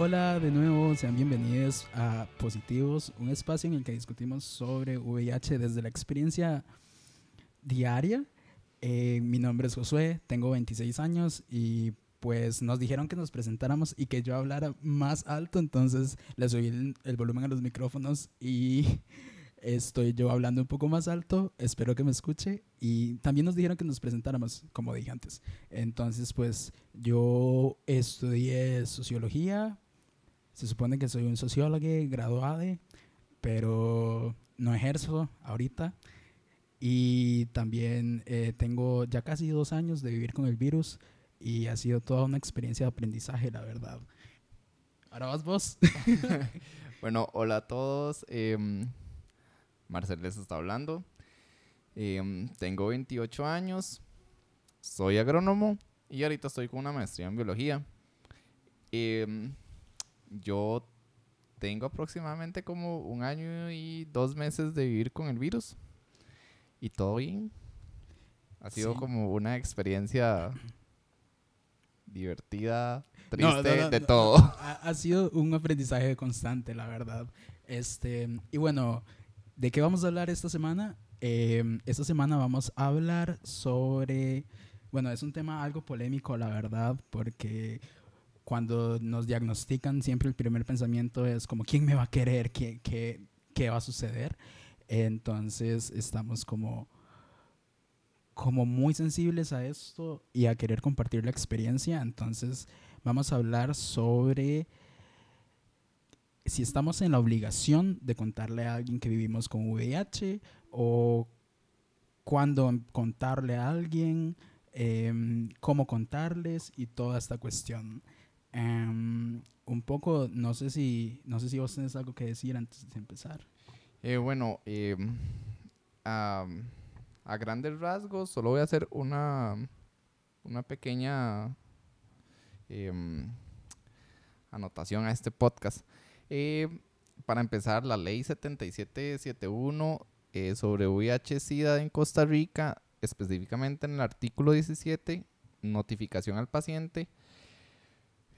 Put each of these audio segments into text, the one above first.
Hola de nuevo, sean bienvenidos a Positivos, un espacio en el que discutimos sobre VIH desde la experiencia diaria. Eh, mi nombre es Josué, tengo 26 años y pues nos dijeron que nos presentáramos y que yo hablara más alto, entonces le subí el, el volumen a los micrófonos y estoy yo hablando un poco más alto, espero que me escuche y también nos dijeron que nos presentáramos, como dije antes. Entonces, pues yo estudié sociología, se supone que soy un sociólogo graduado, pero no ejerzo ahorita. Y también eh, tengo ya casi dos años de vivir con el virus y ha sido toda una experiencia de aprendizaje, la verdad. Ahora vas vos. bueno, hola a todos. Eh, Marcel les está hablando. Em, tengo 28 años. Soy agrónomo y ahorita estoy con una maestría en biología. Em, yo tengo aproximadamente como un año y dos meses de vivir con el virus. Y todo bien. Ha sido como una experiencia divertida, triste, de todo. Ha, sido un aprendizaje constante, la verdad. Este, y bueno, ¿de qué vamos a hablar esta semana? Em, esta semana vamos a hablar sobre, bueno, es un tema algo polémico, la verdad, porque cuando nos diagnostican siempre el primer pensamiento es como, ¿quién me va a querer? ¿Qué, qué, qué va a suceder? Entonces estamos como como muy sensibles a esto y a querer compartir la experiencia. Entonces vamos a hablar sobre si estamos en la obligación de contarle a alguien que vivimos con VIH o cuándo contarle a alguien, em, cómo contarles y toda esta cuestión. Em, un poco, no sé si, no sé si vos tenés algo que decir antes de empezar. Eh, bueno, em, a grandes rasgos, solo voy a hacer una, una pequeña anotación a este podcast. Para empezar, la ley 7771 eh, sobre VIH-Sida en Costa Rica, específicamente en el artículo 17, notificación al paciente,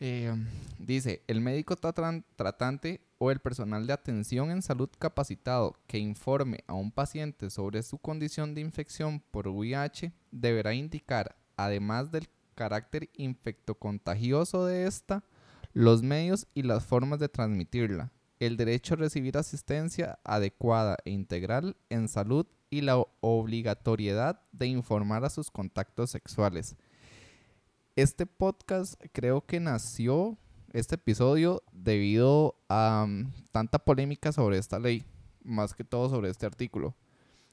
eh, dice, el médico tratante o el personal de atención en salud capacitado que informe a un paciente sobre su condición de infección por VIH deberá indicar, además del carácter infectocontagioso de esta, los medios y las formas de transmitirla, el derecho a recibir asistencia adecuada e integral en salud y la obligatoriedad de informar a sus contactos sexuales. Este podcast creo que nació, este episodio, debido a mm, tanta polémica sobre esta ley, más que todo sobre este artículo.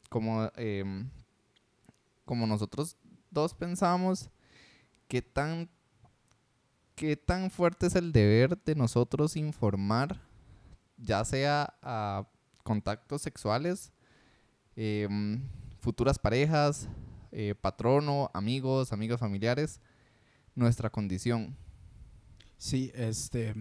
Como, em, como nosotros dos pensamos, que tan qué tan fuerte es el deber de nosotros informar, ya sea a contactos sexuales, em, futuras parejas, eh, patrono, amigos, amigos familiares, nuestra condición. Sí, este,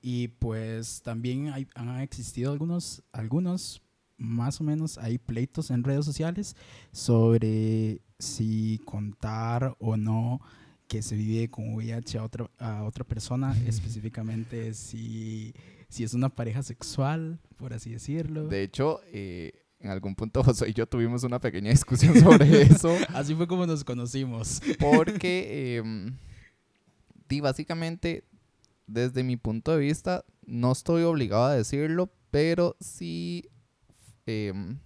y pues también hay, han existido algunos, algunos, más o menos, hay pleitos en redes sociales sobre si contar o no que se vive con VIH a otra, a otra persona, específicamente si, si es una pareja sexual, por así decirlo. De hecho, eh, en algún punto José y yo tuvimos una pequeña discusión sobre eso. así fue como nos conocimos. Porque, eh, básicamente, desde mi punto de vista, no estoy obligado a decirlo, pero sí, em,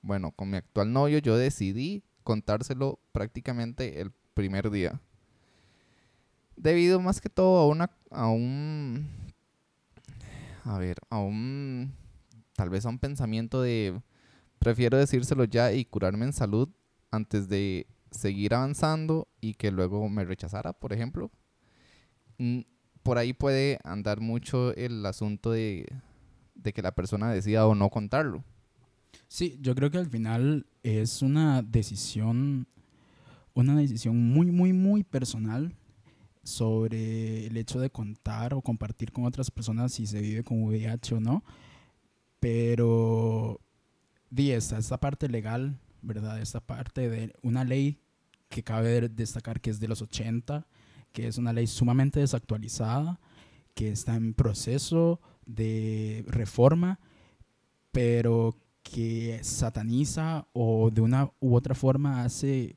bueno, con mi actual novio yo decidí contárselo prácticamente el primer día. Debido más que todo a una a un a ver, a un tal vez a un pensamiento de prefiero decírselo ya y curarme en salud antes de seguir avanzando y que luego me rechazara, por ejemplo. Mm, por ahí puede andar mucho el asunto de, de que la persona decida o no contarlo. Sí, yo creo que al final es una decisión una decisión muy, muy, muy personal sobre el hecho de contar o compartir con otras personas si se vive con VIH o no. Pero, di esta, esta parte legal, ¿verdad? Esta parte de una ley que cabe destacar que es de los 80, que es una ley sumamente desactualizada, que está en proceso de reforma, pero que sataniza o de una u otra forma hace,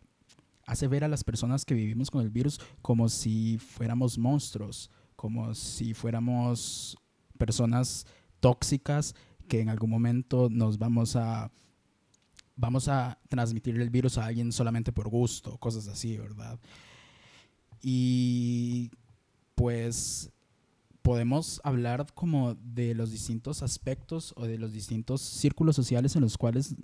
hace ver a las personas que vivimos con el virus como si fuéramos monstruos, como si fuéramos personas tóxicas que en algún momento nos vamos a vamos a transmitir el virus a alguien solamente por gusto, cosas así, ¿verdad? Y pues podemos hablar como de los distintos aspectos o de los distintos círculos sociales en los cuales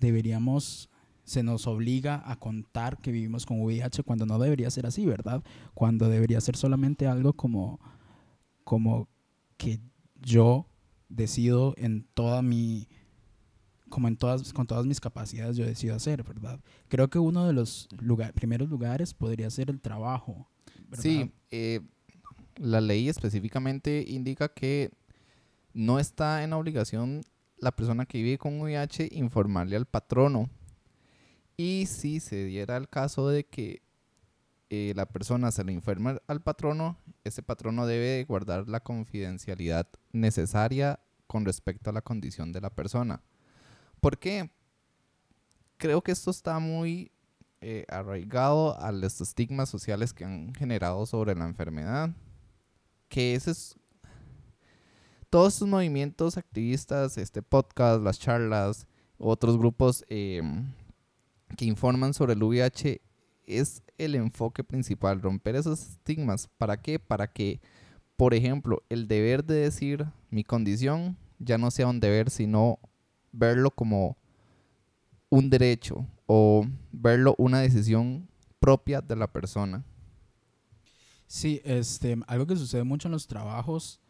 deberíamos, se nos obliga a contar que vivimos con VIH cuando no debería ser así, ¿verdad? Cuando debería ser solamente algo como, como que yo decido en toda mi como en todas con todas mis capacidades yo decido hacer, ¿verdad? Creo que uno de los primeros lugares podría ser el trabajo. Sí, eh, la ley específicamente indica que no está en obligación la persona que vive con VIH informarle al patrono. Y si se diera el caso de que eh, la persona se lo informa al patrono, ese patrono debe guardar la confidencialidad necesaria con respecto a la condición de la persona. ¿Por qué? Creo que esto está muy eh, arraigado a los estigmas sociales que han generado sobre la enfermedad. Que ese es todos estos movimientos activistas, este podcast, las charlas, otros grupos em, que informan sobre el VIH es el enfoque principal, romper esos estigmas. ¿Para qué? Para que, por ejemplo, el deber de decir mi condición ya no sea un deber, sino verlo como un derecho o verlo una decisión propia de la persona. Sí, este, algo que sucede mucho en los trabajos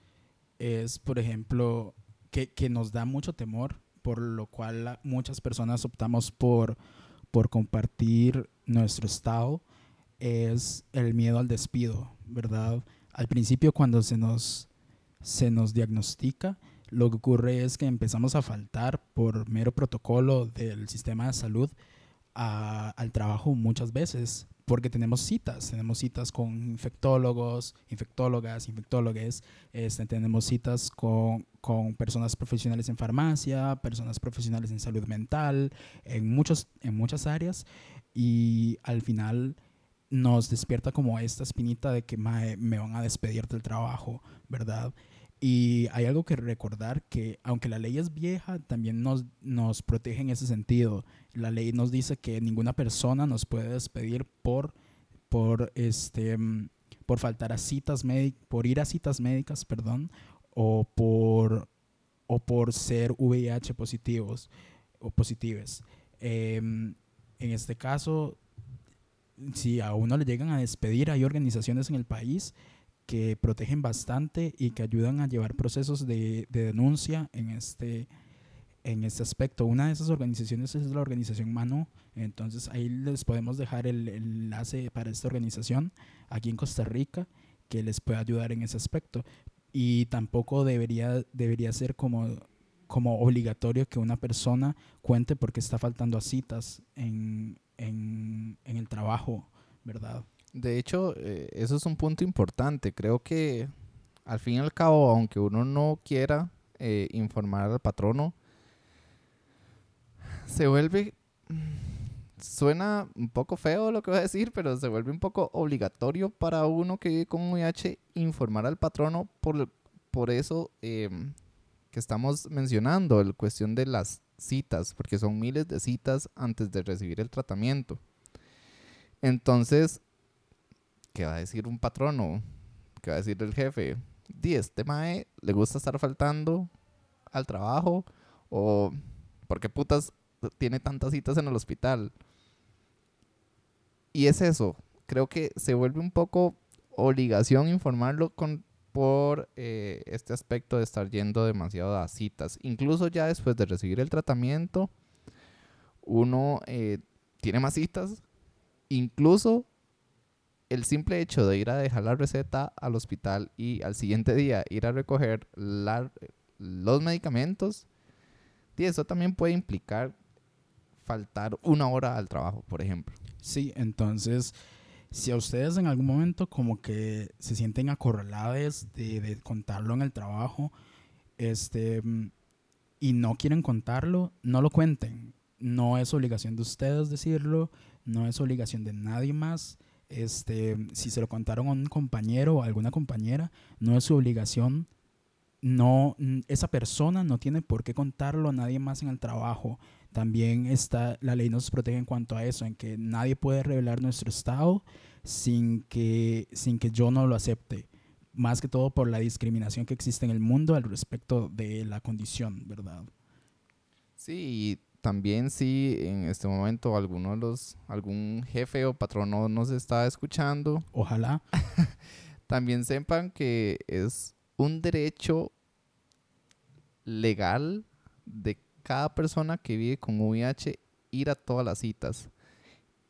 es, por ejemplo, que, que nos da mucho temor, por lo cual muchas personas optamos por, por compartir nuestro estado, es el miedo al despido, ¿verdad? Al principio cuando se nos, se nos diagnostica, lo que ocurre es que empezamos a faltar por mero protocolo del sistema de salud al trabajo muchas veces porque tenemos citas, tenemos citas con infectólogos, infectólogas, infectólogues, este, tenemos citas con, con, personas profesionales en farmacia, personas profesionales en salud mental, en, muchos, en muchas áreas y al final nos despierta como esta espinita de que me van a despedir del trabajo, ¿verdad? Y hay algo que recordar que aunque la ley es vieja, también nos, nos protege en ese sentido. La ley nos dice que ninguna persona nos puede despedir por, por, este, mm, por faltar a citas médicas, por ir a citas médicas, perdón, o por, o por ser VIH positivos o positives. Em, en este caso, si a uno le llegan a despedir, hay organizaciones en el país que protegen bastante y que ayudan a llevar procesos de, denuncia en este, en este aspecto. Una de esas organizaciones es la organización Manu, entonces ahí les podemos dejar el, enlace para esta organización aquí en Costa Rica que les puede ayudar en ese aspecto. Y tampoco debería, debería ser como, como obligatorio que una persona cuente porque está faltando a citas en, en, en el trabajo, ¿verdad? De hecho, eh, eso es un punto importante. Creo que al fin y al cabo, aunque uno no quiera eh, informar al patrono, se vuelve... Suena un poco feo lo que voy a decir, pero se vuelve un poco obligatorio para uno que vive con VIH informar al patrono por, por eso em, que estamos mencionando, la cuestión de las citas, porque son miles de citas antes de recibir el tratamiento. Entonces, ¿qué va a decir un patrono? ¿Qué va a decir el jefe? Di, este mae le gusta estar faltando al trabajo o ¿por qué putas tiene tantas citas en el hospital? Y es eso, creo que se vuelve un poco obligación informarlo con, por eh, este aspecto de estar yendo demasiado a citas. Incluso ya después de recibir el tratamiento, uno eh, tiene más citas. Incluso el simple hecho de ir a dejar la receta al hospital y al siguiente día ir a recoger los medicamentos, y eso también puede implicar faltar una hora al trabajo, por ejemplo. Sí, entonces si a ustedes en algún momento como que se sienten acorralados de, de contarlo en el trabajo, este, y no quieren contarlo, no lo cuenten. No es obligación de ustedes decirlo, no es obligación de nadie más. Este, si se lo contaron a un compañero o a alguna compañera, no es su obligación. No, esa persona no tiene por qué contarlo a nadie más en el trabajo. También está, la ley nos protege en cuanto a eso, en que nadie puede revelar nuestro estado sin que, sin que yo no lo acepte. Más que todo por la discriminación que existe en el mundo al respecto de la condición, ¿verdad? Sí, también si en este momento alguno de los, algún jefe o patrón no nos está escuchando. Ojalá. también sepan que es un derecho legal de cada persona que vive con VIH ir a todas las citas.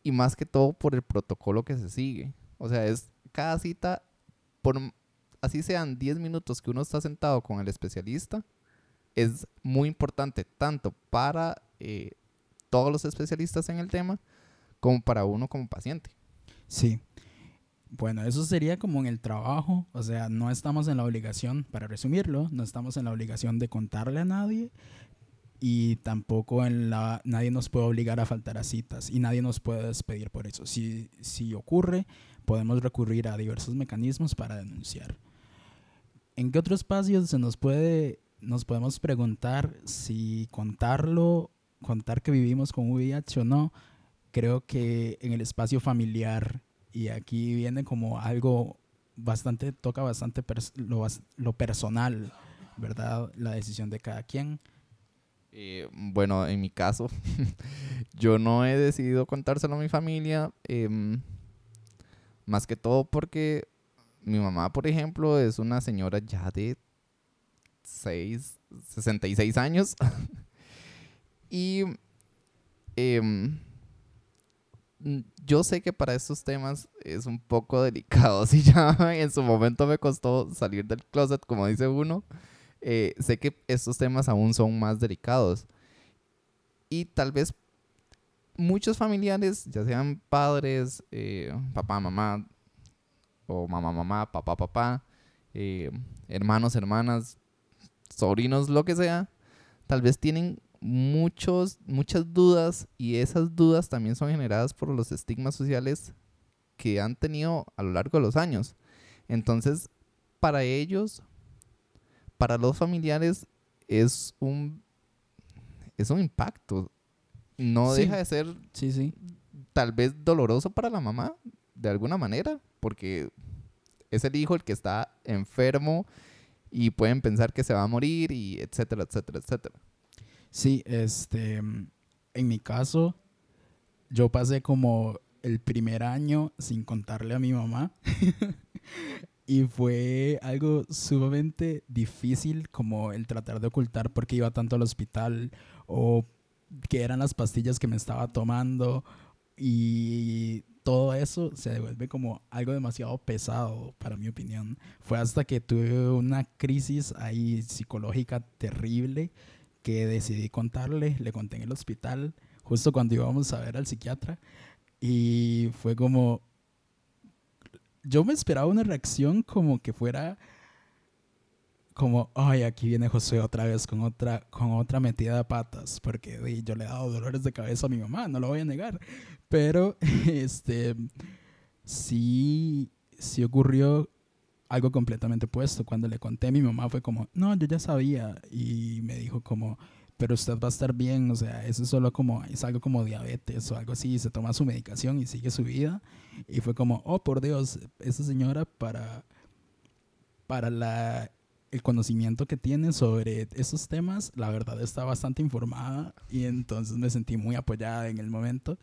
Y más que todo por el protocolo que se sigue. O sea, es cada cita, por así sean 10 minutos que uno está sentado con el especialista, es muy importante tanto para eh, todos los especialistas en el tema como para uno como paciente. Sí. Bueno, eso sería como en el trabajo, o sea, no estamos en la obligación, para resumirlo, no estamos en la obligación de contarle a nadie y tampoco en la nadie nos puede obligar a faltar a citas y nadie nos puede despedir por eso. Si, si ocurre, podemos recurrir a diversos mecanismos para denunciar. ¿En qué otro espacio se nos puede nos podemos preguntar si contarlo contar que vivimos con VIH o no, creo que en el espacio familiar, y aquí viene como algo bastante, toca bastante lo, lo, personal, ¿verdad? La decisión de cada quien. Eh, bueno, en mi caso, yo no he decidido contárselo a mi familia, em, más que todo porque mi mamá, por ejemplo, es una señora ya de 6, 66 años. Y em, yo sé que para estos temas es un poco delicado. Si ya en su momento me costó salir del closet, como dice uno, eh, sé que estos temas aún son más delicados. Y tal vez muchos familiares, ya sean padres, eh, papá, mamá, o mamá, mamá, papá, papá, eh, hermanos, hermanas, sobrinos, lo que sea, tal vez tienen muchos, muchas dudas y esas dudas también son generadas por los estigmas sociales que han tenido a lo largo de los años. Entonces, para ellos, para los familiares, es un, es un impacto. No deja de ser sí, sí. tal vez doloroso para la mamá, de alguna manera, porque es el hijo el que está enfermo y pueden pensar que se va a morir y etcétera, etcétera, etcétera. Sí, este, en mi caso, yo pasé como el primer año sin contarle a mi mamá. y fue algo sumamente difícil como el tratar de ocultar por qué iba tanto al hospital o qué eran las pastillas que me estaba tomando y todo eso se devuelve como algo demasiado pesado para mi opinión. Fue hasta que tuve una crisis ahí psicológica terrible que decidí contarle, le conté en el hospital, justo cuando íbamos a ver al psiquiatra, y fue como, yo me esperaba una reacción como que fuera como, ay, aquí viene José otra vez con otra, con otra metida de patas, porque yo le he dado dolores de cabeza a mi mamá, no lo voy a negar, pero este, sí, sí ocurrió algo completamente opuesto. Cuando le conté mi mamá fue como, no, yo ya sabía. Y me dijo como, pero usted va a estar bien, o sea, eso es solo como, es algo como diabetes o algo así, se toma su medicación y sigue su vida. Y fue como, oh, por Dios, esa señora para, para la, el conocimiento que tiene sobre esos temas, la verdad está bastante informada y entonces me sentí muy apoyada en el momento.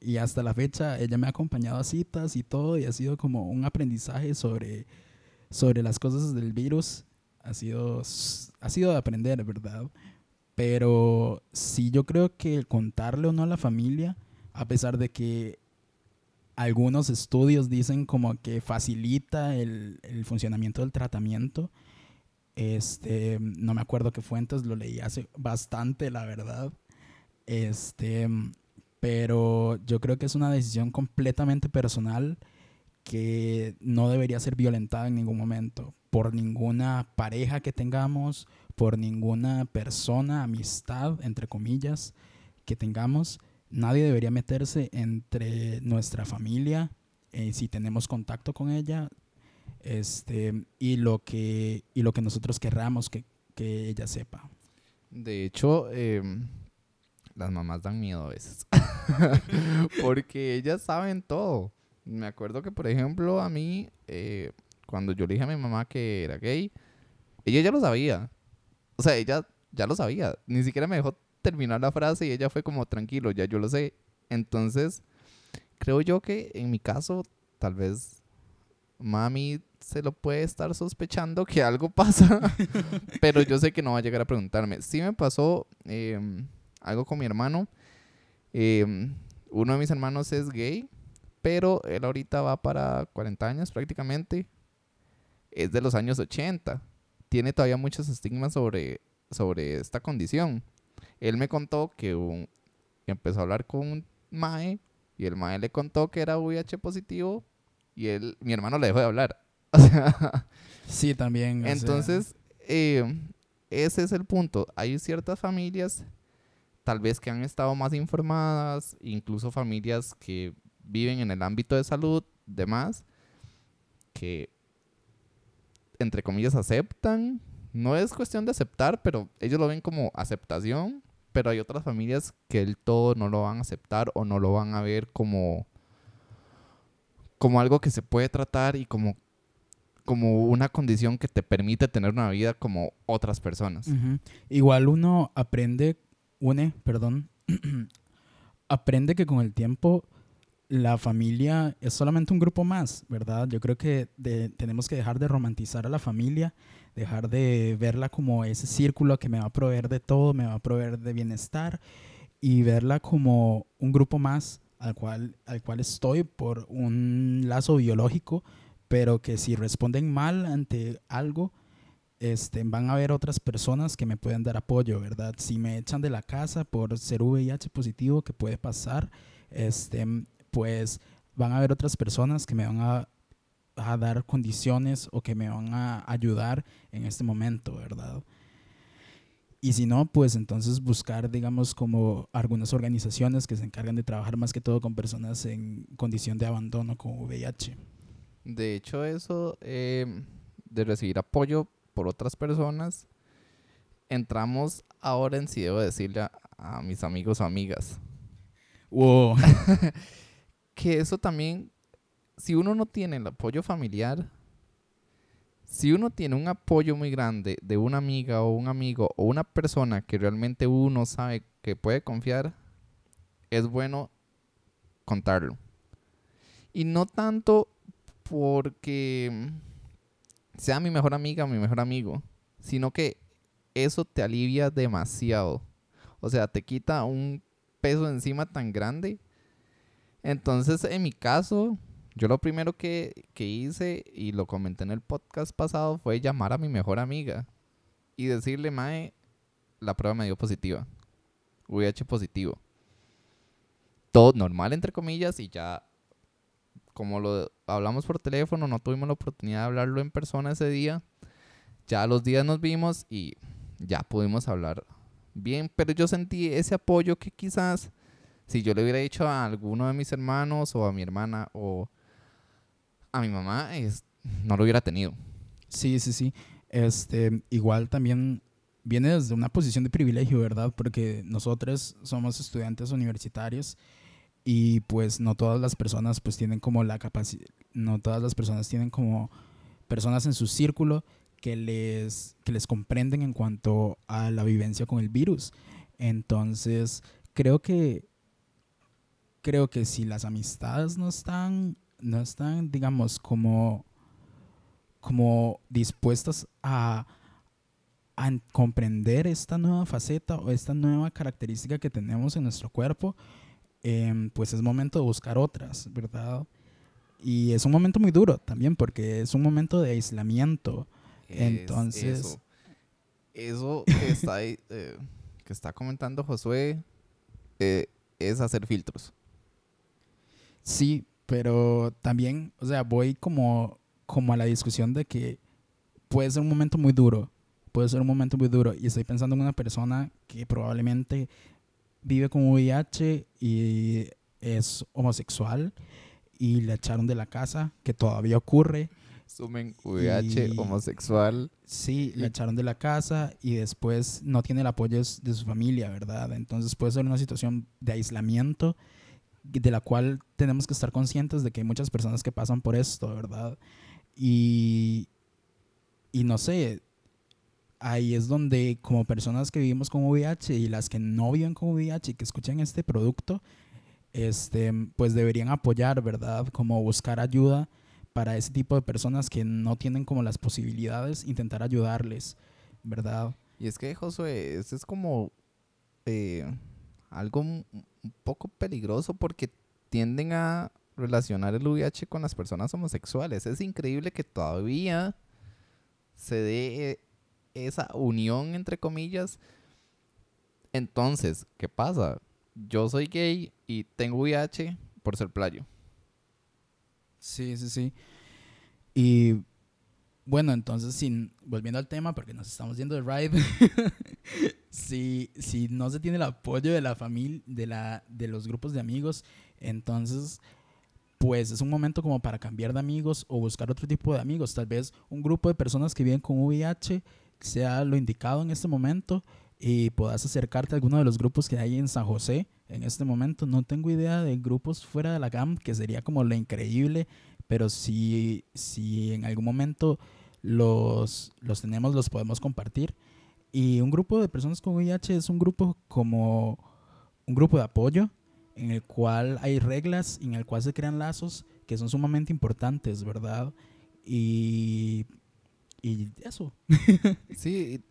Y hasta la fecha ella me ha acompañado a citas y todo y ha sido como un aprendizaje sobre sobre las cosas del virus ha sido, ha sido de aprender, ¿verdad? Pero sí yo creo que contarle o no a la familia, a pesar de que algunos estudios dicen como que facilita el, el funcionamiento del tratamiento, este, no me acuerdo qué fuentes, lo leí hace bastante, la verdad. Este, pero yo creo que es una decisión completamente personal que no debería ser violentada en ningún momento por ninguna pareja que tengamos, por ninguna persona, amistad, entre comillas, que tengamos. Nadie debería meterse entre nuestra familia, eh, si tenemos contacto con ella, este, y, lo que, y lo que nosotros querramos que, que ella sepa. De hecho, em, las mamás dan miedo a veces. Porque ellas saben todo. Me acuerdo que, por ejemplo, a mí, eh, cuando yo le dije a mi mamá que era gay, ella ya lo sabía. O sea, ella ya lo sabía. Ni siquiera me dejó terminar la frase y ella fue como, tranquilo, ya yo lo sé. Entonces, creo yo que en mi caso, tal vez mami se lo puede estar sospechando que algo pasa, pero yo sé que no va a llegar a preguntarme. Sí me pasó em, algo con mi hermano. Em, uno de mis hermanos es gay, pero él ahorita va para 40 años prácticamente. Es de los años 80. Tiene todavía muchos estigmas sobre, sobre esta condición. Él me contó que un, empezó a hablar con un mae y el mae le contó que era VIH positivo y él, mi hermano le dejó de hablar. sí, también. Entonces, eh, ese es el punto. Hay ciertas familias, tal vez que han estado más informadas, incluso familias que viven en el ámbito de salud, demás, que, entre comillas, aceptan. No es cuestión de aceptar, pero ellos lo ven como aceptación pero hay otras familias que el todo no lo van a aceptar o no lo van a ver como, como algo que se puede tratar y como, como una condición que te permite tener una vida como otras personas. Igual uno aprende, une, perdón, aprende que con el tiempo la familia es solamente un grupo más, ¿verdad? Yo creo que tenemos que dejar de romantizar a la familia dejar de verla como ese círculo que me va a proveer de todo, me va a proveer de bienestar y verla como un grupo más al cual, al cual estoy por un lazo biológico, pero que si responden mal ante algo, este, van a haber otras personas que me pueden dar apoyo, ¿verdad? Si me echan de la casa por ser VIH positivo, que puede pasar, este, pues van a haber otras personas que me van a a dar condiciones o que me van a ayudar en este momento, ¿verdad? Y si no, pues entonces buscar, digamos, como algunas organizaciones que se encargan de trabajar más que todo con personas en condición de abandono con VIH. De hecho, eso em, de recibir apoyo por otras personas, entramos ahora en si debo decirle a, a mis amigos o amigas. Wow. que eso también si uno no tiene el apoyo familiar, si uno tiene un apoyo muy grande de una amiga o un amigo o una persona que realmente uno sabe que puede confiar, es bueno contarlo. Y no tanto porque sea mi mejor amiga o mi mejor amigo, sino que eso te alivia demasiado. O sea, te quita un peso encima tan grande. Entonces, en mi caso, yo lo primero que, hice, y lo comenté en el podcast pasado, fue llamar a mi mejor amiga y decirle, Mae, la prueba me dio positiva. VIH positivo. Todo normal, entre comillas, y ya, como lo hablamos por teléfono, no tuvimos la oportunidad de hablarlo en persona ese día. Ya los días nos vimos y ya pudimos hablar bien, pero yo sentí ese apoyo que quizás si yo le hubiera dicho a alguno de mis hermanos o a mi hermana o a mi mamá es, no lo hubiera tenido. Sí, sí, sí. Este, igual también viene desde una posición de privilegio, ¿verdad? Porque nosotros somos estudiantes universitarios y pues no todas las personas pues tienen como la capacidad, no todas las personas tienen como personas en su círculo que les, que les comprenden en cuanto a la vivencia con el virus. Entonces, creo que creo que si las amistades no están no están, digamos, como, como dispuestas a, a comprender esta nueva faceta o esta nueva característica que tenemos en nuestro cuerpo, em, pues es momento de buscar otras, ¿verdad? Y es un momento muy duro también porque es un momento de aislamiento. Entonces... Eso, que, está ahí, eh, que está comentando Josué, eh, es hacer filtros. Sí, pero también, o sea, voy como, como a la discusión de que puede ser un momento muy duro, puede ser un momento muy duro. Y estoy pensando en una persona que probablemente vive con VIH y es homosexual y le echaron de la casa, que todavía ocurre. Sumen VIH, homosexual. Sí, le echaron de la casa y después no tiene el apoyo de su familia, ¿verdad? Entonces puede ser una situación de aislamiento de la cual tenemos que estar conscientes de que hay muchas personas que pasan por esto, ¿verdad? Y, y no sé, ahí es donde como personas que vivimos con VIH y las que no viven con VIH y que escuchan este producto, este, pues deberían apoyar, ¿verdad? Como buscar ayuda para ese tipo de personas que no tienen como las posibilidades, intentar ayudarles, ¿verdad? Y es que, Josué, eso es como eh, algo un poco peligroso porque tienden a relacionar el VIH con las personas homosexuales. Es increíble que todavía se dé esa unión, entre comillas. Entonces, ¿qué pasa? Yo soy gay y tengo VIH por ser playo. Sí, sí, sí. Y bueno, entonces, sin, volviendo al tema, porque nos estamos yendo de ride, si, si no se tiene el apoyo de la familia, de, la, de los grupos de amigos, entonces, pues es un momento como para cambiar de amigos o buscar otro tipo de amigos. Tal vez un grupo de personas que viven con VIH sea lo indicado en este momento y puedas acercarte a alguno de los grupos que hay en San José en este momento. No tengo idea de grupos fuera de la GAM, que sería como lo increíble, pero si, si en algún momento los, los tenemos, los podemos compartir. Y un grupo de personas con VIH es un grupo como un grupo de apoyo en el cual hay reglas, en el cual se crean lazos que son sumamente importantes, ¿verdad? Y y eso. sí,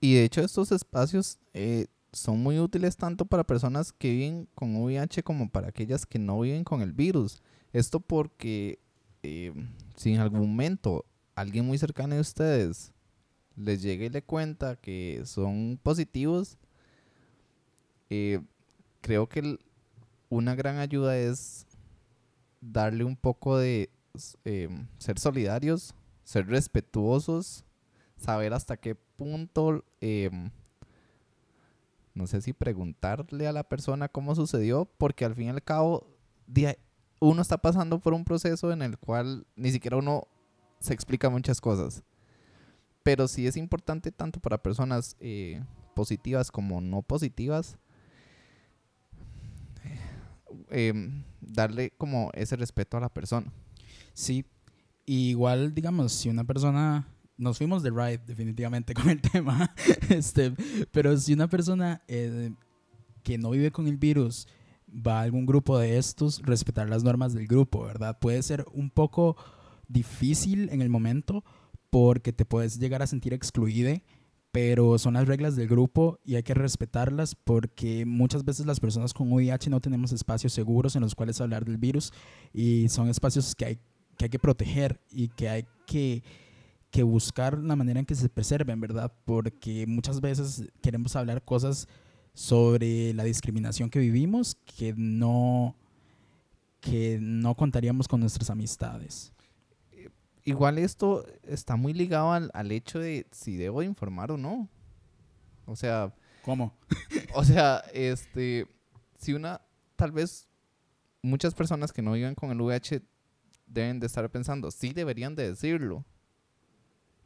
y de hecho estos espacios eh, son muy útiles tanto para personas que viven con VIH como para aquellas que no viven con el virus. Esto porque eh, si en algún momento alguien muy cercano de ustedes les llegue y le cuenta que son positivos, eh, creo que una gran ayuda es darle un poco de ser solidarios ser respetuosos, saber hasta qué punto, em, no sé si preguntarle a la persona cómo sucedió, porque al fin y al cabo uno está pasando por un proceso en el cual ni siquiera uno se explica muchas cosas. Pero sí es importante tanto para personas eh, positivas como no positivas em, darle como ese respeto a la persona. Sí, igual, digamos, si una persona nos fuimos de ride definitivamente con el tema, este, pero si una persona eh, que no vive con el virus va a algún grupo de estos, respetar las normas del grupo, ¿verdad? Puede ser un poco difícil en el momento porque te puedes llegar a sentir excluido, pero son las reglas del grupo y hay que respetarlas porque muchas veces las personas con VIH no tenemos espacios seguros en los cuales hablar del virus y son espacios que hay que hay que proteger y que hay que, que buscar la manera en que se preserven, ¿verdad? Porque muchas veces queremos hablar cosas sobre la discriminación que vivimos que no, que no contaríamos con nuestras amistades. Igual esto está muy ligado al, al hecho de si debo informar o no. O sea... ¿Cómo? o sea, este, si una, tal vez muchas personas que no viven con el VIH deben de estar pensando, sí deberían de decirlo.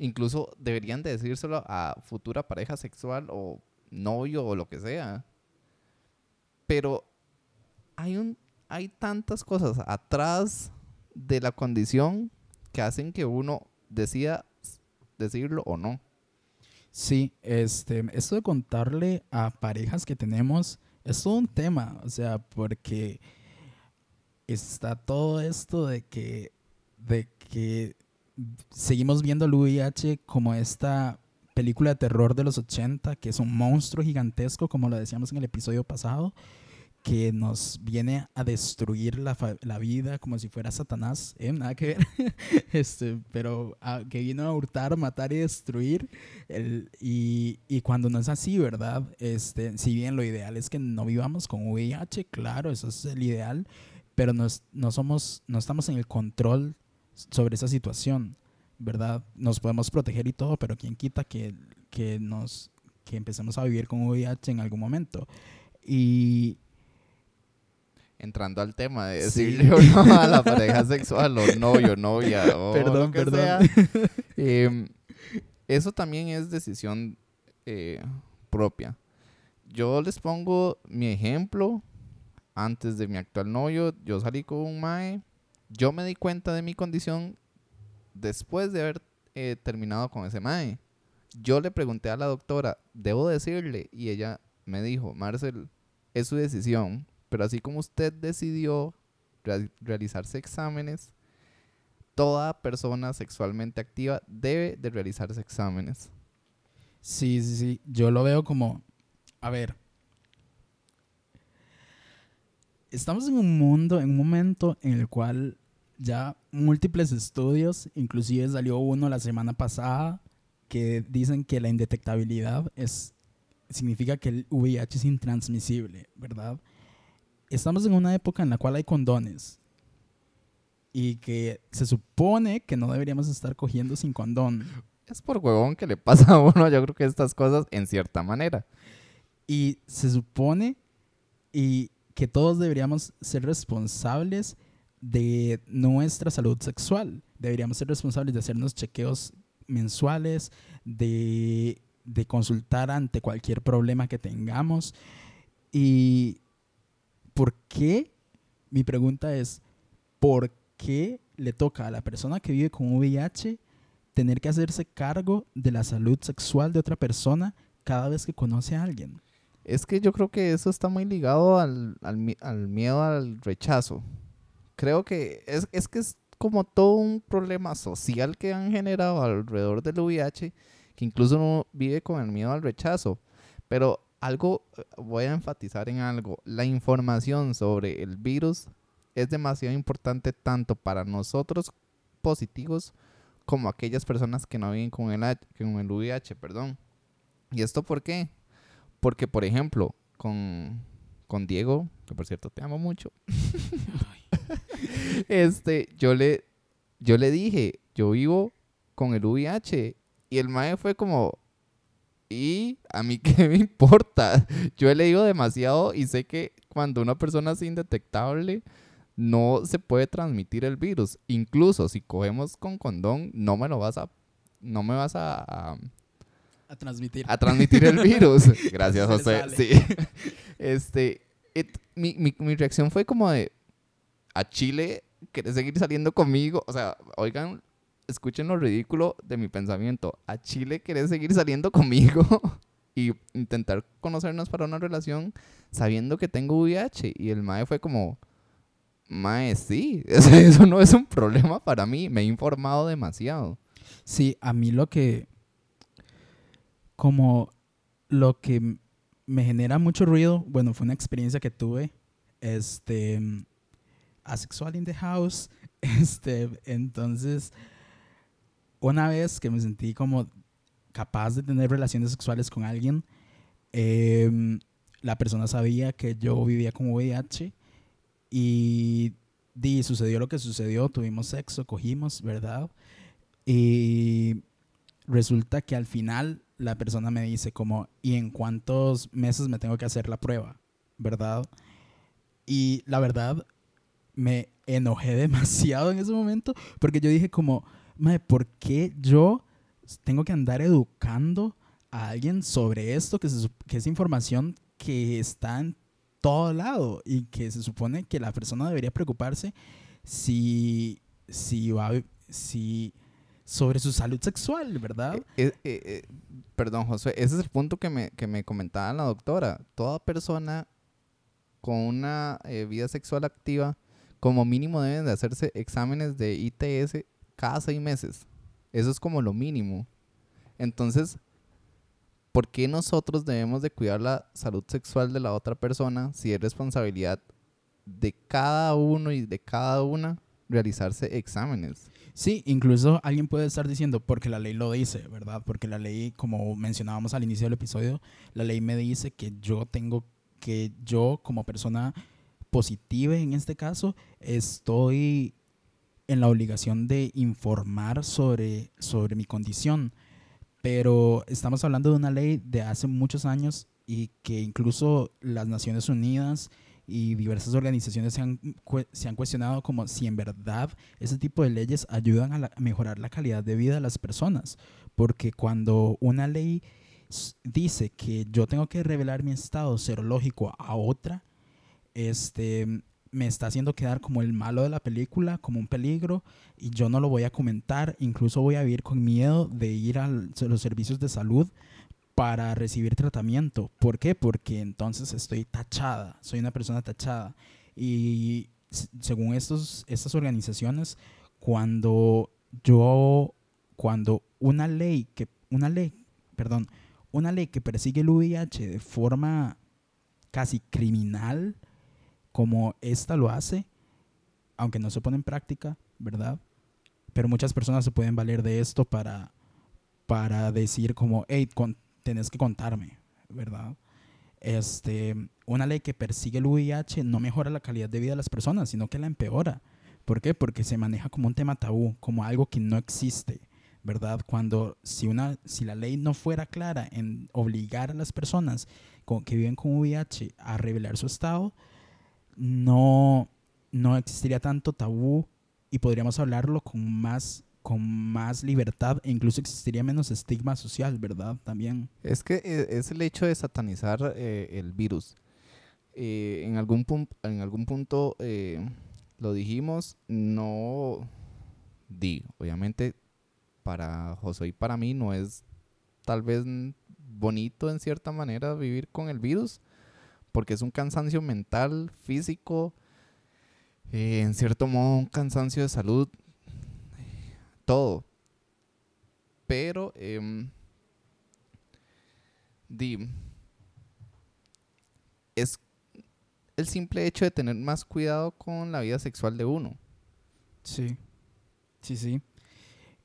Incluso deberían de decírselo a futura pareja sexual o novio o lo que sea. Pero hay, un, hay tantas cosas atrás de la condición que hacen que uno decida decirlo o no. Sí, este, esto de contarle a parejas que tenemos es todo un tema, o sea, porque está todo esto de que, de que seguimos viendo el VIH como esta película de terror de los 80, que es un monstruo gigantesco, como lo decíamos en el episodio pasado, que nos viene a destruir la, la vida como si fuera Satanás, ¿eh? nada que ver, este, pero ah, que vino a hurtar, matar y destruir. el- y, y cuando no es así, ¿verdad? Este, si bien lo ideal es que no vivamos con VIH, claro, eso es el ideal, pero no, es- no, somos, no estamos en el control sobre esa situación, ¿verdad? Nos podemos proteger y todo, pero ¿quién quita que, que, nos, que empecemos a vivir con VIH en algún momento? Y Entrando al tema de Sí. decirle o no a la pareja sexual o novio, novia o Perdón, lo que perdón. sea, em, eso también es decisión eh, propia. Yo les pongo mi ejemplo. Antes de mi actual novio, yo salí con un mae. Yo me di cuenta de mi condición después de haber eh, terminado con ese mae. Yo le pregunté a la doctora, ¿debo decirle? Y ella me dijo, Marcel, es su decisión, pero así como usted decidió rea- realizarse exámenes, toda persona sexualmente activa debe de realizarse exámenes. Sí, sí, sí. Yo lo veo como, a ver, estamos en un mundo, en un momento en el cual ya múltiples estudios, inclusive salió uno la semana pasada, que dicen que la indetectabilidad es, significa que el VIH es intransmisible, ¿verdad? Estamos en una época en la cual hay condones y que se supone que no deberíamos estar cogiendo sin condón. Es por huevón que le pasa a uno, yo creo que estas cosas en cierta manera. Y se supone y que todos deberíamos ser responsables de nuestra salud sexual. Deberíamos ser responsables de hacernos chequeos mensuales, de, de consultar ante cualquier problema que tengamos. ¿Y por qué? Mi pregunta es, ¿por qué le toca a la persona que vive con VIH tener que hacerse cargo de la salud sexual de otra persona cada vez que conoce a alguien? Es que yo creo que eso está muy ligado al, al mi- al miedo al rechazo. Creo que es, es que es como todo un problema social que han generado alrededor del VIH, que incluso uno vive con el miedo al rechazo. Pero algo, voy a enfatizar en algo, la información sobre el virus es demasiado importante tanto para nosotros positivos como aquellas personas que no viven con el, con el VIH, perdón. ¿Y esto por qué? Porque, por ejemplo, con, con Diego, que por cierto te amo mucho, este, yo le, yo le dije, yo vivo con el VIH. Y el mae fue como, ¿y a mí qué me importa? Yo he leído demasiado y sé que cuando una persona es indetectable, no se puede transmitir el virus. Incluso si cogemos con condón, no me lo vas a, no me vas a- a A transmitir. a transmitir el virus. Gracias, José. Sí. Este, it- mi, mi, mi reacción fue como de, a Chile, ¿querés seguir saliendo conmigo? O sea, oigan, escuchen lo ridículo de mi pensamiento. A Chile, ¿querés seguir saliendo conmigo? y intentar conocernos para una relación sabiendo que tengo VIH. Y el mae fue como, mae, sí, eso no es un problema para mí. Me he informado demasiado. Sí, a mí lo que. Como lo que me genera mucho ruido, bueno, fue una experiencia que tuve. Este. Asexual in the house. Este. Entonces. Una vez que me sentí como capaz de tener relaciones sexuales con alguien, em, la persona sabía que yo vivía con VIH y, di, sucedió lo que sucedió, tuvimos sexo, cogimos, ¿verdad? Y resulta que al final la persona me dice como, ¿y en cuántos meses me tengo que hacer la prueba? ¿Verdad? Y la verdad, me enojé demasiado en ese momento porque yo dije como, "Mae, ¿por qué yo tengo que andar educando a alguien sobre esto que, que es información que está en todo lado y que se supone que la persona debería preocuparse si, si va si sobre su salud sexual, ¿verdad? Eh, eh, eh, perdón, José, ese es el punto que me, que me comentaba la doctora. Toda persona con una vida sexual activa, como mínimo deben de hacerse exámenes de ITS cada seis meses. Eso es como lo mínimo. Entonces, ¿por qué nosotros debemos de cuidar la salud sexual de la otra persona si es responsabilidad de cada uno y de cada una realizarse exámenes? Sí, incluso alguien puede estar diciendo, porque la ley lo dice, ¿verdad? Porque la ley, como mencionábamos al inicio del episodio, la ley me dice que yo tengo que yo como persona positiva en este caso, estoy en la obligación de informar sobre, sobre mi condición. Pero estamos hablando de una ley de hace muchos años y que incluso las Naciones Unidas y diversas organizaciones se han, se han cuestionado como si en verdad ese tipo de leyes ayudan a, a mejorar la calidad de vida de las personas. Porque cuando una ley dice que yo tengo que revelar mi estado serológico a otra, este, me está haciendo quedar como el malo de la película, como un peligro, y yo no lo voy a comentar, incluso voy a vivir con miedo de ir a los servicios de salud para recibir tratamiento. ¿Por qué? Porque entonces estoy tachada, soy una persona tachada. Y según estos, estas organizaciones, cuando yo, cuando una ley que, una ley, perdón, una ley que persigue el VIH de forma casi criminal, como esta lo hace, aunque no se pone en práctica, ¿verdad? Pero muchas personas se pueden valer de esto para, para decir como, hey, tenés que contarme, ¿verdad? Este, una ley que persigue el VIH no mejora la calidad de vida de las personas, sino que la empeora. ¿Por qué? Porque se maneja como un tema tabú, como algo que no existe, ¿verdad? Cuando si, una, si la ley no fuera clara en obligar a las personas con, que viven con VIH a revelar su estado, no, no existiría tanto tabú y podríamos hablarlo con más con más libertad e incluso existiría menos estigma social, ¿verdad? También. Es que eh, es el hecho de satanizar eh, el virus. Eh, en, algún en algún punto lo dijimos, no di, obviamente para José y para mí no es tal vez bonito en cierta manera vivir con el virus, porque es un cansancio mental, físico, eh, en cierto modo un cansancio de salud, todo. Pero, eh, es el simple hecho de tener más cuidado con la vida sexual de uno. Sí, sí, sí.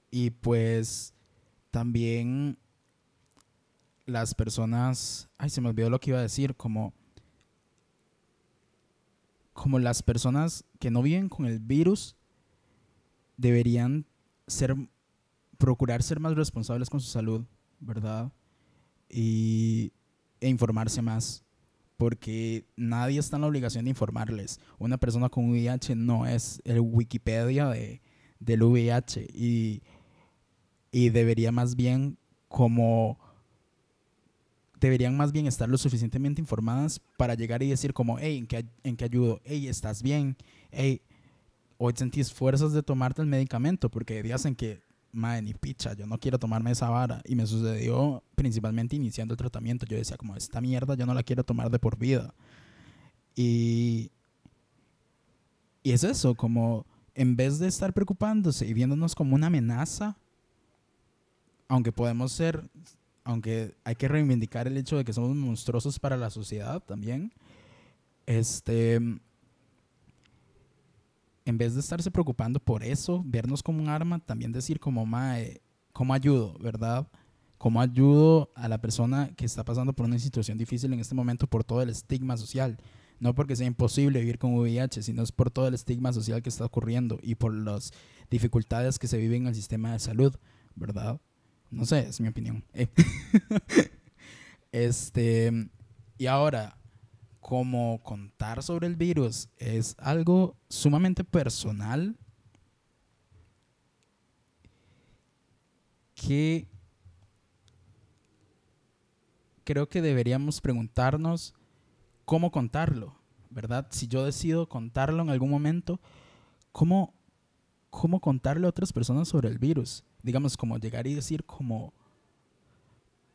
Y pues también las personas, ay, se me olvidó lo que iba a decir, como como las personas que no viven con el virus deberían ser procurar ser más responsables con su salud, ¿verdad? Y e informarse más, porque nadie está en la obligación de informarles. Una persona con VIH no es el Wikipedia de, del VIH y, y debería más bien como deberían más bien estar lo suficientemente informadas para llegar y decir como, hey, ¿en qué, en qué ayudo? Hey, ¿estás bien? Hey, hoy sentís fuerzas de tomarte el medicamento porque días en que, madre, ni picha, yo no quiero tomarme esa vara. Y me sucedió principalmente iniciando el tratamiento. Yo decía como, esta mierda yo no la quiero tomar de por vida. Y, y es eso, como en vez de estar preocupándose y viéndonos como una amenaza, aunque podemos ser aunque hay que reivindicar el hecho de que somos monstruosos para la sociedad también, este, en vez de estarse preocupando por eso, vernos como un arma, también decir como, mae, ¿cómo ayudo, verdad? ¿Cómo ayudo a la persona que está pasando por una situación difícil en este momento por todo el estigma social? No porque sea imposible vivir con VIH, sino es por todo el estigma social que está ocurriendo y por las dificultades que se viven en el sistema de salud, ¿verdad? No sé, es mi opinión. Este, y ahora, como contar sobre el virus es algo sumamente personal que creo que deberíamos preguntarnos cómo contarlo, ¿verdad? Si yo decido contarlo en algún momento, ¿cómo, cómo contarle a otras personas sobre el virus? digamos, como llegar y decir como,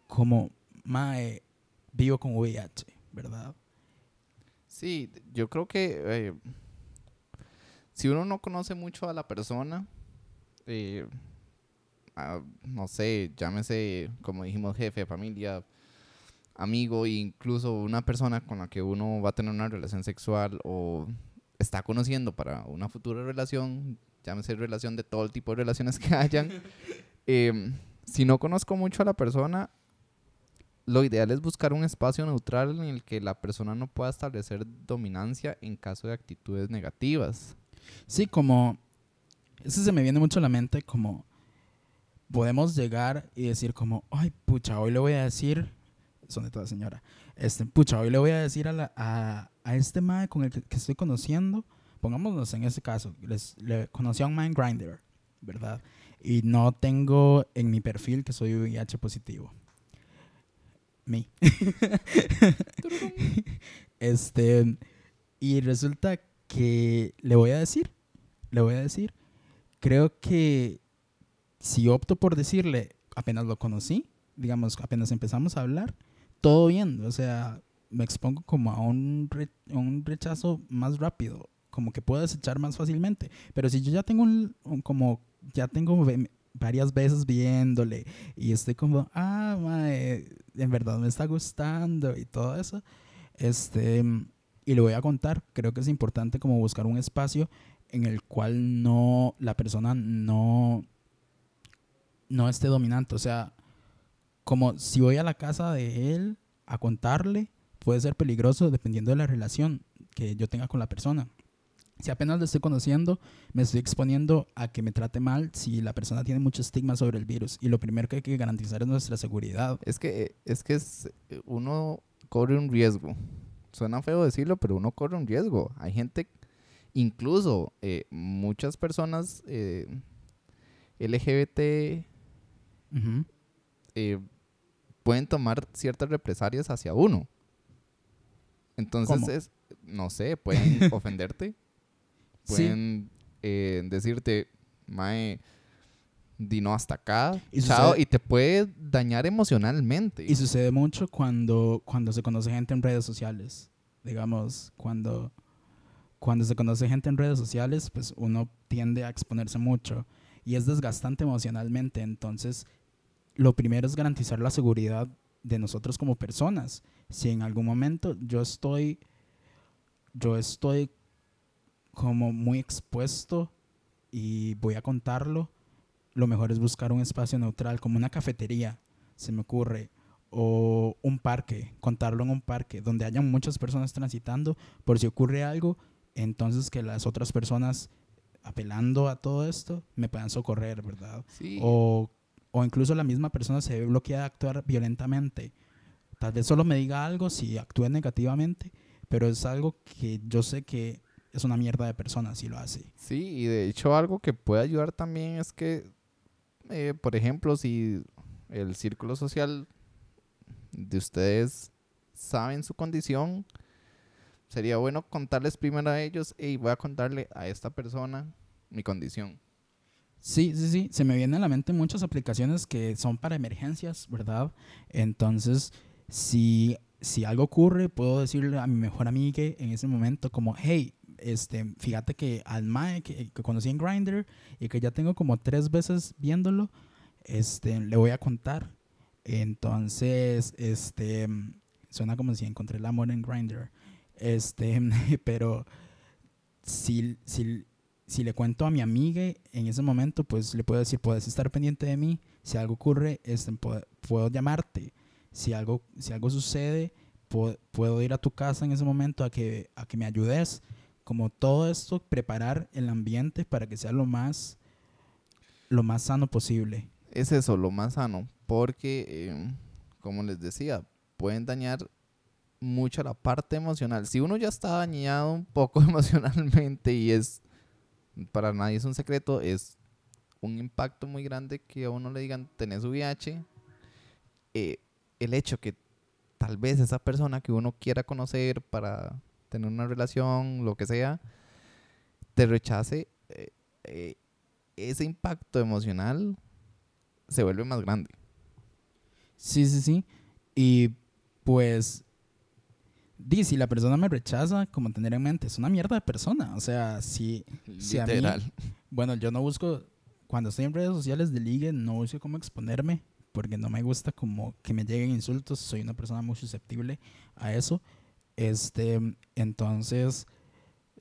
como, mae, vivo con VIH, ¿verdad? Sí, yo creo que eh, si uno no conoce mucho a la persona, eh, no sé, llámese, como dijimos, jefe, familia, amigo, e incluso una persona con la que uno va a tener una relación sexual o está conociendo para una futura relación, llámese relación de todo el tipo de relaciones que hayan, em, si no conozco mucho a la persona, lo ideal es buscar un espacio neutral en el que la persona no pueda establecer dominancia en caso de actitudes negativas. Sí, como... Eso se me viene mucho a la mente como... Podemos llegar y decir como, ay, pucha, hoy le voy a decir... Son de toda señora. Este, pucha, hoy le voy a decir a, a, a este mae con el que, estoy conociendo, pongámonos en ese caso, le conocí a un mind grinder, ¿verdad? Y no tengo en mi perfil que soy VIH positivo. Me. este, y resulta que le voy a decir, le voy a decir, creo que si opto por decirle, apenas lo conocí, digamos, apenas empezamos a hablar, todo bien, o sea, me expongo como a un, re, un rechazo más rápido, como que puedo desechar más fácilmente. Pero si yo ya tengo un, un como, ya tengo varias veces viéndole y estoy como, ah, mae, en verdad me está gustando y todo eso, este, y le voy a contar, creo que es importante como buscar un espacio en el cual no, la persona no, no esté dominante, o sea, como si voy a la casa de él a contarle, puede ser peligroso dependiendo de la relación que yo tenga con la persona. Si apenas lo estoy conociendo, me estoy exponiendo a que me trate mal si la persona tiene mucho estigma sobre el virus. Y lo primero que hay que garantizar es nuestra seguridad. Es que, es que es, uno corre un riesgo. Suena feo decirlo, pero uno corre un riesgo. Hay gente, incluso eh, muchas personas eh, LGBT uh -huh. eh, pueden tomar ciertas represalias hacia uno. Entonces, ¿Cómo? es, no sé, pueden ofenderte. Pueden sí. eh, decirte, Mae, dino hasta acá, y, chao, y te puede dañar emocionalmente. Y sucede mucho cuando, cuando se conoce gente en redes sociales. Digamos, cuando, cuando se conoce gente en redes sociales, pues uno tiende a exponerse mucho y es desgastante emocionalmente. Entonces, lo primero es garantizar la seguridad de nosotros como personas. Si en algún momento yo estoy, yo estoy como muy expuesto y voy a contarlo, lo mejor es buscar un espacio neutral, como una cafetería, se me ocurre, o un parque, contarlo en un parque, donde haya muchas personas transitando, por si ocurre algo, entonces que las otras personas, apelando a todo esto, me puedan socorrer, ¿verdad? Sí. O, o incluso la misma persona se ve bloqueada a actuar violentamente. Tal vez solo me diga algo si actúe negativamente, pero es algo que yo sé que es una mierda de persona si lo hace. Sí, y de hecho algo que puede ayudar también es que, eh, por ejemplo, si el círculo social de ustedes saben su condición, sería bueno contarles primero a ellos, y voy a contarle a esta persona mi condición. Sí, sí, sí, se me vienen a la mente muchas aplicaciones que son para emergencias, ¿verdad? Entonces, si, si algo ocurre, puedo decirle a mi mejor amiga en ese momento como, hey, este, fíjate que al Mae que, que conocí en Grindr y que ya tengo como tres veces viéndolo, este, le voy a contar. Entonces, este, suena como si encontré el amor en Grindr. Este, pero si, si, si le cuento a mi amiga en ese momento, pues le puedo decir, puedes estar pendiente de mí. Si algo ocurre, este, puedo, puedo llamarte. Si algo, si algo sucede, puedo, puedo ir a tu casa en ese momento a que, a que me ayudes como todo esto, preparar el ambiente para que sea lo más, lo más sano posible. Es eso, lo más sano, porque, eh, como les decía, pueden dañar mucho la parte emocional. Si uno ya está dañado un poco emocionalmente y es, para nadie es un secreto, es un impacto muy grande que a uno le digan, tenés VIH, eh, el hecho que tal vez esa persona que uno quiera conocer para tener una relación, lo que sea, te rechace, eh, eh, ese impacto emocional se vuelve más grande. Sí, sí, sí. Y pues, di, si la persona me rechaza, como tener en mente, es una mierda de persona. O sea, si, si a mí, bueno, yo no busco, cuando estoy en redes sociales de ligue, no busco cómo exponerme, porque no me gusta como que me lleguen insultos, soy una persona muy susceptible a eso. Este, entonces,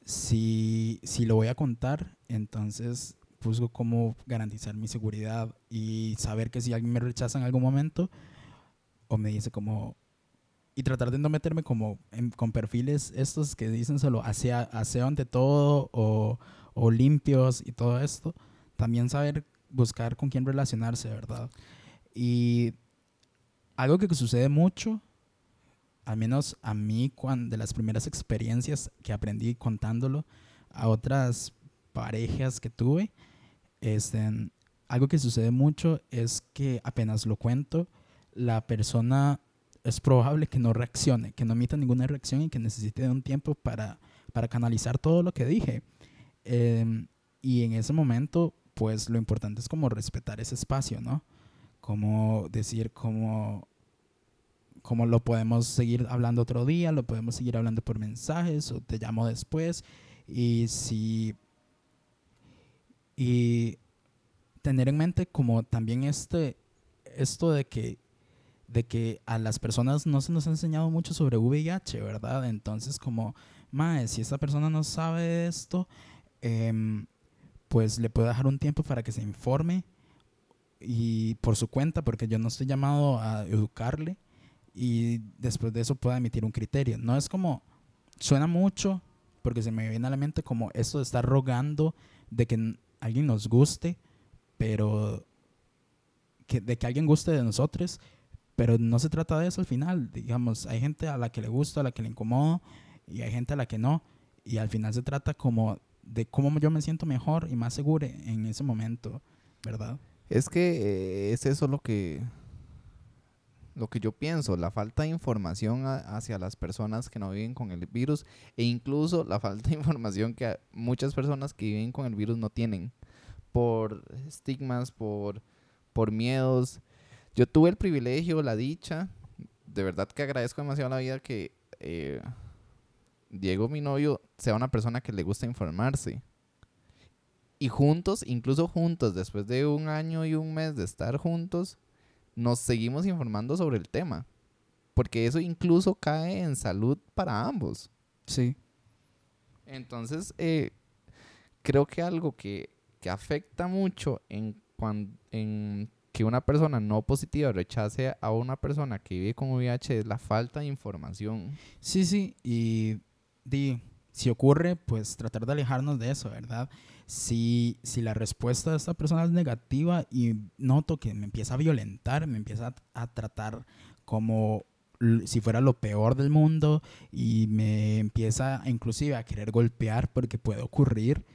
si, si lo voy a contar, entonces busco cómo garantizar mi seguridad y saber que si alguien me rechaza en algún momento o me dice como y tratar de no meterme como con perfiles estos que dicen solo hacia aseo ante todo o, o limpios y todo esto también saber buscar con quién relacionarse verdad y algo que sucede mucho al menos a mí cuando de las primeras experiencias que aprendí contándolo a otras parejas que tuve este, algo que sucede mucho es que apenas lo cuento, la persona es probable que no reaccione, que no emita ninguna reacción y que necesite de un tiempo para, para canalizar todo lo que dije. Em, y en ese momento, pues lo importante es como respetar ese espacio, ¿no? Como decir, como, como lo podemos seguir hablando otro día, lo podemos seguir hablando por mensajes o te llamo después. Y si y tener en mente como también este, esto de que, de que a las personas no se nos ha enseñado mucho sobre VIH, ¿verdad? Entonces como, mae, si esta persona no sabe esto, em, pues le puedo dejar un tiempo para que se informe y por su cuenta, porque yo no estoy llamado a educarle y después de eso pueda emitir un criterio. No es como, suena mucho, porque se me viene a la mente como esto de estar rogando de que alguien nos guste, pero que, de que alguien guste de nosotros, pero no se trata de eso al final. Digamos, hay gente a la que le gusta, a la que le incomoda, y hay gente a la que no. Y al final se trata como de cómo yo me siento mejor y más seguro en ese momento, ¿verdad? Es que eh, es eso lo que lo que yo pienso, la falta de información hacia las personas que no viven con el virus e incluso la falta de información que muchas personas que viven con el virus no tienen por estigmas, por, por miedos. Yo tuve el privilegio, la dicha, de verdad que agradezco demasiado la vida que eh, Diego, mi novio, sea una persona que le gusta informarse. Y juntos, incluso juntos, después de un año y un mes de estar juntos, nos seguimos informando sobre el tema. Porque eso incluso cae en salud para ambos. Sí. Entonces, eh, creo que algo que, afecta mucho en, en que una persona no positiva rechace a una persona que vive con VIH es la falta de información. Sí, sí, y di, si ocurre, pues tratar de alejarnos de eso, ¿verdad? Si, si la respuesta de esta persona es negativa y noto que me empieza a violentar, me empieza a, tratar como si fuera lo peor del mundo y me empieza inclusive a querer golpear porque puede ocurrir.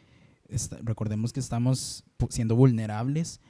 recordemos que estamos siendo vulnerables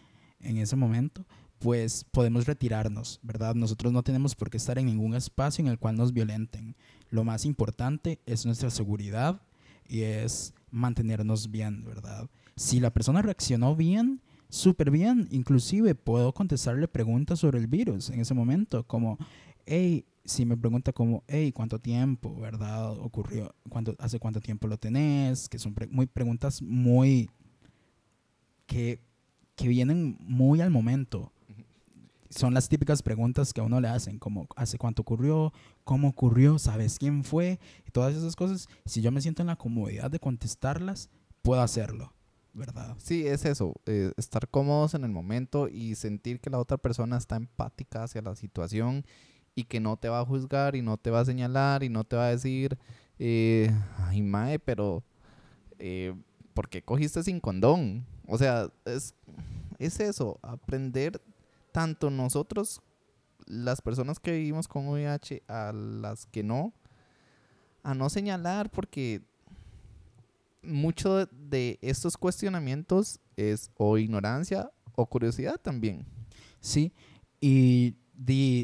en ese momento, pues podemos retirarnos, ¿verdad? Nosotros no tenemos por qué estar en ningún espacio en el cual nos violenten. Lo más importante es nuestra seguridad y es mantenernos bien, ¿verdad? Si la persona reaccionó bien, súper bien, inclusive puedo contestarle preguntas sobre el virus en ese momento, como, hey, si me pregunta como, hey, ¿cuánto tiempo, verdad? Ocurrió, ¿cuánto, ¿hace cuánto tiempo lo tenés? Que son muy preguntas muy, que, que vienen muy al momento, son las típicas preguntas que a uno le hacen, como hace cuánto ocurrió, cómo ocurrió, sabes quién fue, y todas esas cosas. Si yo me siento en la comodidad de contestarlas, puedo hacerlo, ¿verdad? Sí, es eso, eh, estar cómodos en el momento y sentir que la otra persona está empática hacia la situación y que no te va a juzgar y no te va a señalar y no te va a decir, eh, ay, mae, pero eh, ¿por qué cogiste sin condón? O sea, es, es eso, aprender tanto nosotros, las personas que vivimos con VIH, a las que no, a no señalar porque mucho de estos cuestionamientos es o ignorancia o curiosidad también. Sí, y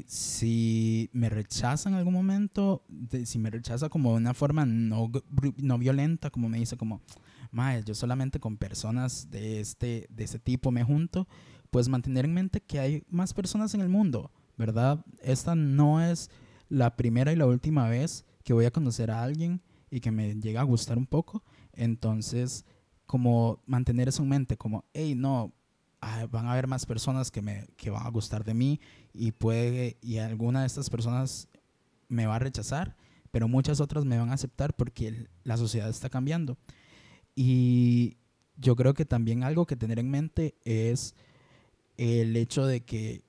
si me rechaza en algún momento, si me rechaza como de una forma no, no violenta, como me dice, como, Mae, yo solamente con personas de este, de este tipo me junto, pues mantener en mente que hay más personas en el mundo, ¿verdad? Esta no es la primera y la última vez que voy a conocer a alguien y que me llega a gustar un poco. Entonces, como mantener eso en mente, como, hey, no, ah, van a haber más personas que, me, que van a gustar de mí y puede, y alguna de estas personas me va a rechazar, pero muchas otras me van a aceptar porque la sociedad está cambiando. Y yo creo que también algo que tener en mente es el hecho de que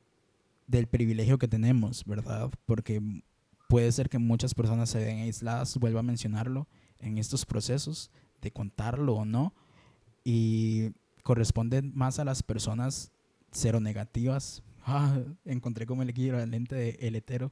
del privilegio que tenemos, ¿verdad? Porque puede ser que muchas personas se ven aisladas, vuelvo a mencionarlo, en estos procesos de contarlo o no, y corresponde más a las personas cero negativas. Ah, encontré como el equivalente de el hetero.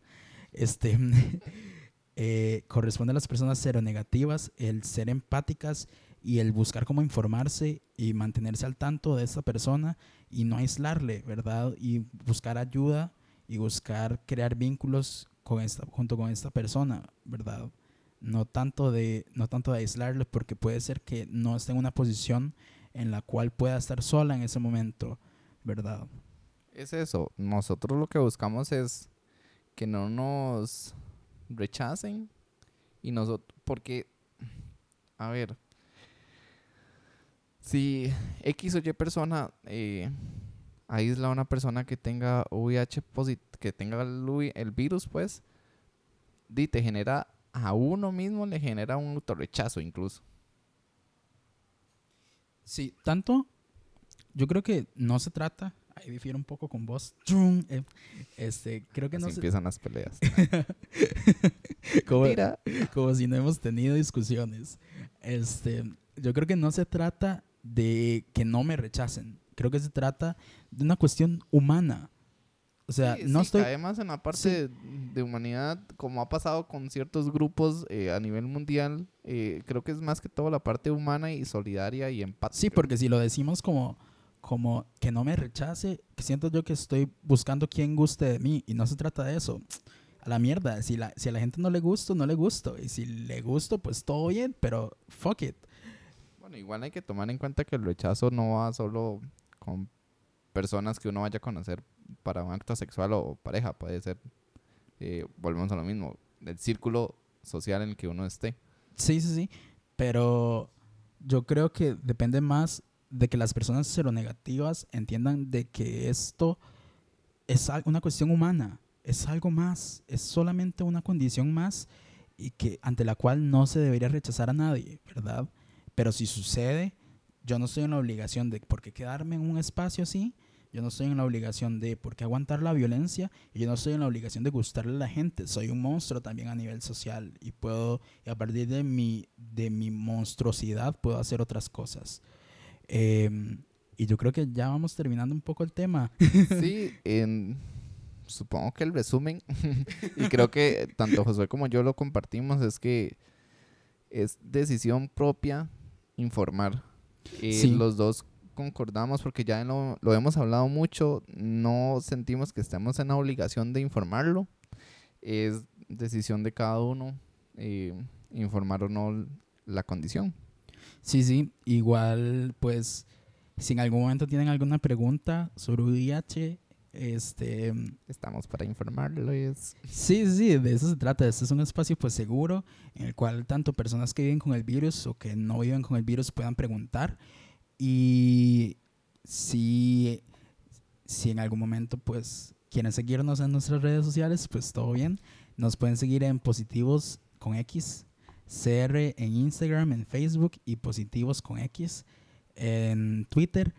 Este, eh, corresponde a las personas cero negativas el ser empáticas y el buscar cómo informarse y mantenerse al tanto de esa persona y no aislarle, ¿verdad? Y buscar ayuda y buscar crear vínculos con esta, junto con esta persona, ¿verdad? No tanto, de, no tanto de aislarle porque puede ser que no esté en una posición en la cual pueda estar sola en ese momento, ¿verdad? Es eso, nosotros lo que buscamos es que no nos rechacen y nosotros, porque, a ver, si X o Y persona eh, aísla a una persona que tenga VIH que tenga el, virus, pues, di, te genera a uno mismo le genera un autorrechazo incluso. Sí, tanto yo creo que no se trata, ahí difiere un poco con vos. Eh, este, creo que Así no empiezan las peleas. como, como si no hemos tenido discusiones. Este, yo creo que no se trata de que no me rechacen. Creo que se trata de una cuestión humana. O sea, no estoy... Además, en la parte de, humanidad, como ha pasado con ciertos grupos eh, a nivel mundial, eh, creo que es más que todo la parte humana y solidaria y empática. Sí, porque si lo decimos como, como que no me rechace, que siento yo que estoy buscando quien guste de mí y no se trata de eso. A la mierda, si, la, si a la gente no le gusta, no le gusto. Y si le gusto, pues todo bien, pero fuck it igual hay que tomar en cuenta que el rechazo no va solo con personas que uno vaya a conocer para un acto sexual o pareja, puede ser, eh, volvemos a lo mismo, el círculo social en el que uno esté. Sí, sí, sí, pero yo creo que depende más de que las personas seronegativas entiendan de que esto es una cuestión humana, es algo más, es solamente una condición más y que ante la cual no se debería rechazar a nadie, ¿verdad? Pero si sucede, yo no estoy en la obligación de por qué quedarme en un espacio así, yo no estoy en la obligación de por qué aguantar la violencia, y yo no estoy en la obligación de gustarle a la gente. Soy un monstruo también a nivel social y puedo, y a partir de mi, de mi monstruosidad, puedo hacer otras cosas. Em, y yo creo que ya vamos terminando un poco el tema. Sí, en, supongo que el resumen, y creo que tanto Josué como yo lo compartimos, es que es decisión propia informar. Y los dos concordamos porque ya lo, lo, hemos hablado mucho, no sentimos que estemos en la obligación de informarlo. Es decisión de cada uno eh, informar o no la condición. Sí, sí, igual pues si en algún momento tienen alguna pregunta sobre VIH, este, Estamos para informarles. Sí, sí, de eso se trata. Este es un espacio pues seguro en el cual tanto personas que viven con el virus o que no viven con el virus puedan preguntar. Y si, si en algún momento pues quieren seguirnos en nuestras redes sociales, pues todo bien. Nos pueden seguir en Positivos con X, CR en Instagram, en Facebook y Positivos con X en Twitter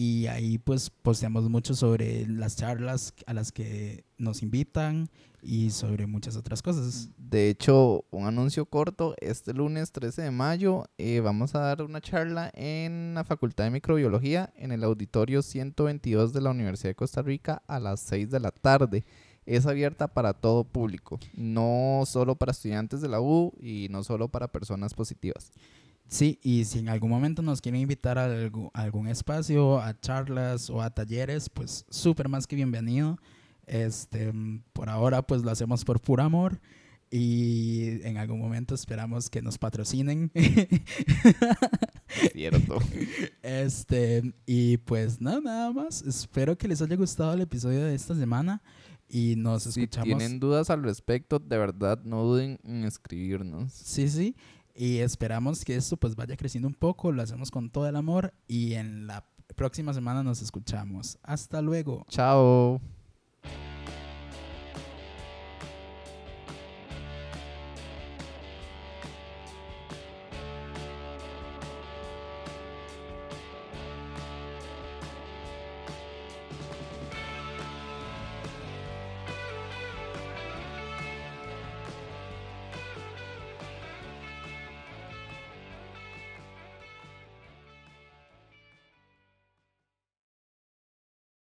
y ahí pues posteamos mucho sobre las charlas a las que nos invitan y sobre muchas otras cosas. De hecho, un anuncio corto, este lunes 13 de mayo eh, vamos a dar una charla en la Facultad de Microbiología en el auditorio 122 de la Universidad de Costa Rica a las 6 de la tarde. Es abierta para todo público, no solo para estudiantes de la U y no solo para personas positivas. Sí, y si en algún momento nos quieren invitar a, algún espacio, a charlas o a talleres, pues súper más que bienvenido. Este, por ahora pues lo hacemos por puro amor y en algún momento esperamos que nos patrocinen. Cierto. Este, y pues nada, nada más. Espero que les haya gustado el episodio de esta semana y nos escuchamos. Si tienen dudas al respecto, de verdad no duden en escribirnos. Sí, sí. Y esperamos que esto pues vaya creciendo un poco, lo hacemos con todo el amor y en la próxima semana nos escuchamos. Hasta luego. Chao.